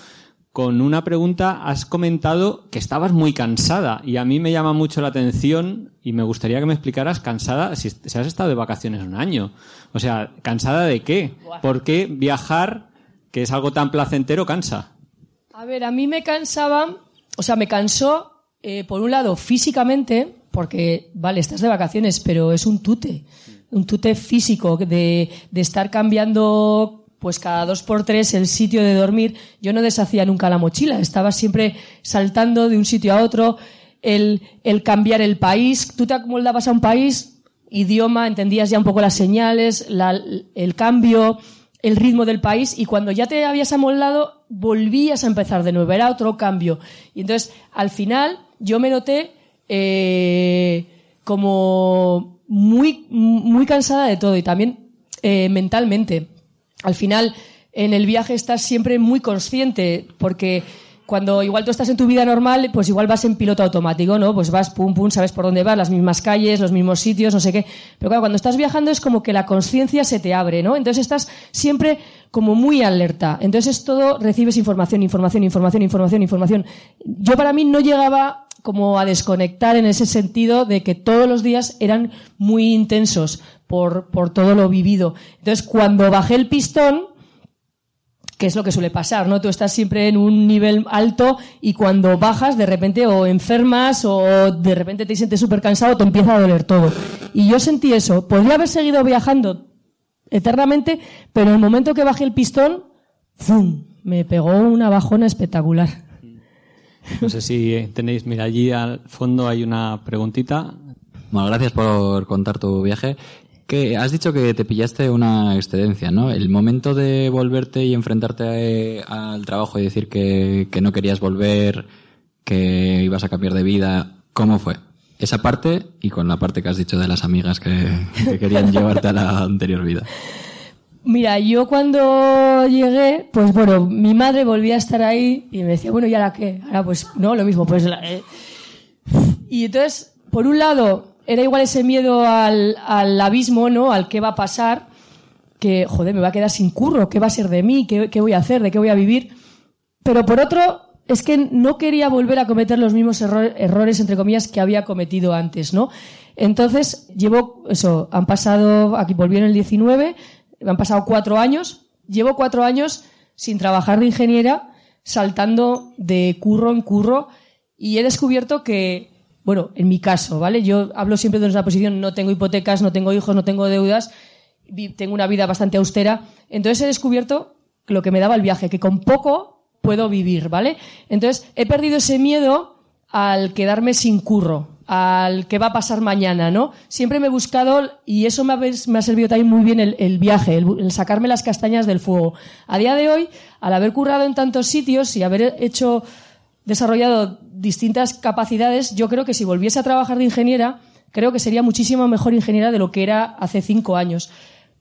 con una pregunta. Has comentado que estabas muy cansada y a mí me llama mucho la atención y me gustaría que me explicaras cansada si, has estado de vacaciones un año. O sea, ¿cansada de qué? ¿Por qué viajar, que es algo tan placentero, cansa? A ver, a mí me cansaba, o sea, me cansó, eh, por un lado, físicamente, porque, vale, estás de vacaciones, pero es un tute, un tute físico de, de estar cambiando pues cada dos por tres el sitio de dormir. Yo no deshacía nunca la mochila, estaba siempre saltando de un sitio a otro, el, cambiar el país. Tú te acomoldabas a un país, idioma, entendías ya un poco las señales, el cambio, el ritmo del país, y cuando ya te habías amoldado, volvías a empezar de nuevo, era otro cambio. Y entonces, al final, yo me noté eh, como muy, muy cansada de todo y también eh, mentalmente. Al final, en el viaje estás siempre muy consciente porque cuando igual tú estás en tu vida normal, pues igual vas en piloto automático, ¿no? Pues vas pum pum, sabes por dónde vas, las mismas calles, los mismos sitios, no sé qué. Pero claro, cuando estás viajando es como que la conciencia se te abre, ¿no? Entonces estás siempre como muy alerta. Entonces es todo, recibes información, información, información, información, información. Yo para mí no llegaba como a desconectar en ese sentido de que todos los días eran muy intensos por, por todo lo vivido. Entonces, cuando bajé el pistón, que es lo que suele pasar, ¿no? Tú estás siempre en un nivel alto y cuando bajas, de repente o enfermas o de repente te sientes súper cansado, te empieza a doler todo. Y yo sentí eso. Podría haber seguido viajando eternamente, pero en el momento que bajé el pistón, ¡fum! Me pegó una bajona espectacular. No sé si tenéis, mira, allí al fondo hay una preguntita. Bueno, gracias por contar tu viaje. Que has dicho que te pillaste una excedencia, ¿no? El momento de volverte y enfrentarte al trabajo y decir que, no querías volver, que ibas a cambiar de vida, ¿cómo fue? Esa parte y con la parte que has dicho de las amigas que, que querían llevarte a la anterior vida. Mira, yo cuando llegué, pues bueno, mi madre volvía a estar ahí y me decía, bueno, ¿y ahora qué? Ahora pues, no, lo mismo, pues... Eh. Y entonces, por un lado, era igual ese miedo al, al, abismo, ¿no? Al qué va a pasar, que, joder, me va a quedar sin curro, ¿qué va a ser de mí? ¿Qué, qué voy a hacer? ¿De qué voy a vivir? Pero por otro, es que no quería volver a cometer los mismos errores, entre comillas, que había cometido antes, ¿no? Entonces, llevo, eso, han pasado, aquí volví en el 19, me han pasado cuatro años, llevo cuatro años sin trabajar de ingeniera, saltando de curro en curro, y he descubierto que, bueno, en mi caso, ¿vale? Yo hablo siempre de una posición, no tengo hipotecas, no tengo hijos, no tengo deudas, tengo una vida bastante austera, entonces he descubierto lo que me daba el viaje, que con poco puedo vivir, ¿vale? Entonces he perdido ese miedo al quedarme sin curro, al que va a pasar mañana, ¿no? Siempre me he buscado, y eso me ha, servido también muy bien el, viaje, el, sacarme las castañas del fuego. A día de hoy, al haber currado en tantos sitios y haber hecho, desarrollado distintas capacidades, yo creo que si volviese a trabajar de ingeniera, creo que sería muchísimo mejor ingeniera de lo que era hace cinco años.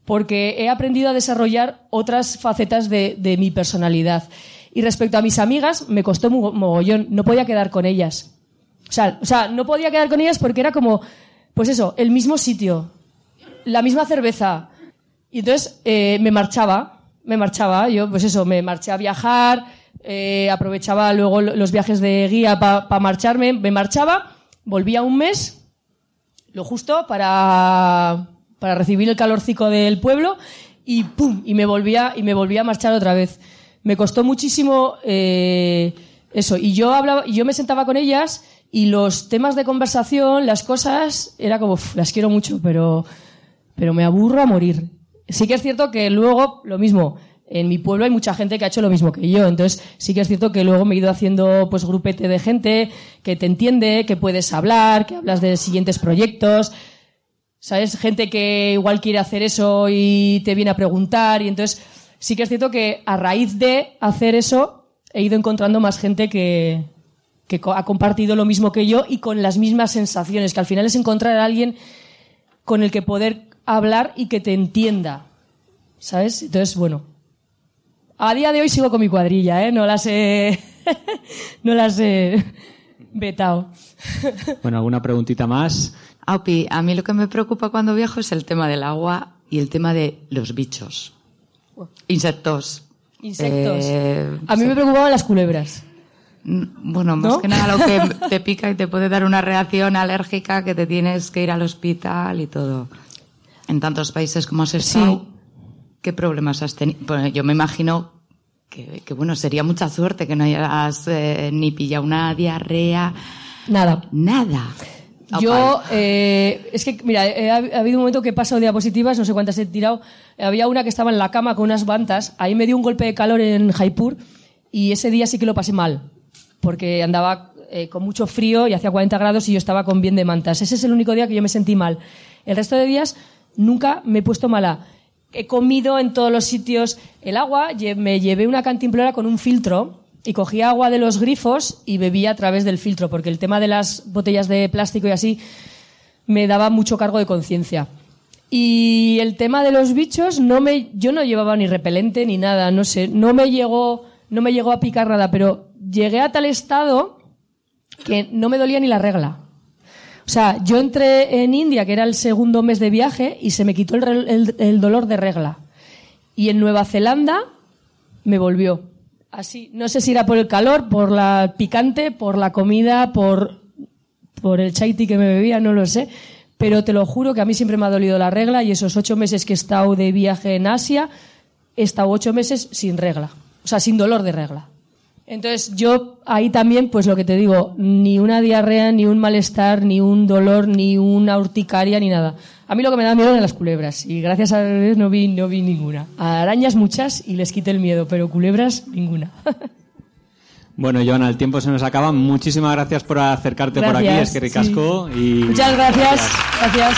Porque he aprendido a desarrollar otras facetas de, de mi personalidad. Y respecto a mis amigas, me costó mogollón. No podía quedar con ellas o sea, o sea, no podía quedar con ellas porque era como, pues eso, el mismo sitio, la misma cerveza. Y entonces eh, me marchaba, me marchaba, yo pues eso, me marché a viajar, eh, aprovechaba luego los viajes de guía para marcharme, me marchaba, volvía un mes, lo justo para, para recibir el calorcico del pueblo y pum, y me volvía, y me volvía a marchar otra vez. Me costó muchísimo eh, eso, y yo hablaba, y yo me sentaba con ellas y los temas de conversación, las cosas, era como, las quiero mucho, pero, pero me aburro a morir. Sí que es cierto que luego, lo mismo, en mi pueblo hay mucha gente que ha hecho lo mismo que yo. Entonces, sí que es cierto que luego me he ido haciendo, pues, grupete de gente que te entiende, que puedes hablar, que hablas de siguientes proyectos. ¿Sabes? Gente que igual quiere hacer eso y te viene a preguntar. Y entonces, sí que es cierto que a raíz de hacer eso, he ido encontrando más gente que, que ha compartido lo mismo que yo y con las mismas sensaciones, que al final es encontrar a alguien con el que poder hablar y que te entienda. ¿Sabes? Entonces, bueno. A día de hoy sigo con mi cuadrilla, ¿eh? No las he. no las he. Vetao. Bueno, ¿alguna preguntita más? Aupi, a mí lo que me preocupa cuando viajo es el tema del agua y el tema de los bichos. Insectos. Insectos. Eh, A mí me preocupaban las culebras. Mm, Bueno, más ¿No? que nada lo que te pica y te puede dar una reacción alérgica que te tienes que ir al hospital y todo. En tantos países como has estado, Sí. ¿qué problemas has tenido? Bueno, yo me imagino que, que, bueno, sería mucha suerte que no hayas eh, ni pillado una diarrea, Nada. nada. Yo, eh, es que, mira, eh, ha, ha habido un momento que he pasado diapositivas, no sé cuántas he tirado. Había una que estaba en la cama con unas bantas. Ahí me dio un golpe de calor en Jaipur y ese día sí que lo pasé mal. Porque andaba eh, con mucho frío y hacía 40 grados y yo estaba con bien de mantas. Ese es el único día que yo me sentí mal. El resto de días nunca me he puesto mala. He comido en todos los sitios el agua, me llevé una cantimplora con un filtro y cogía agua de los grifos y bebía a través del filtro, porque el tema de las botellas de plástico y así me daba mucho cargo de conciencia. Y el tema de los bichos, no me, yo no llevaba ni repelente ni nada, no sé, no me llegó, no me llegó a picar nada, pero llegué a tal estado que no me dolía ni la regla. O sea, yo entré en India, que era el segundo mes de viaje, y se me quitó el, el- dolor de regla. Y en Nueva Zelanda me volvió. Así, no sé si era por el calor, por la picante, por la comida, por, por el chai tea que me bebía, no lo sé. Pero te lo juro que a mí siempre me ha dolido la regla y esos ocho meses que he estado de viaje en Asia, he estado ocho meses sin regla. O sea, sin dolor de regla. Entonces yo ahí también, pues lo que te digo, ni una diarrea, ni un malestar, ni un dolor, ni una urticaria, ni nada. A mí lo que me da miedo eran las culebras y gracias a Dios no vi, no vi ninguna. A arañas muchas y les quité el miedo, pero culebras ninguna. Bueno, Joana, el tiempo se nos acaba. Muchísimas gracias por acercarte por aquí, es que ricasco. sí. Y... Muchas gracias. Gracias.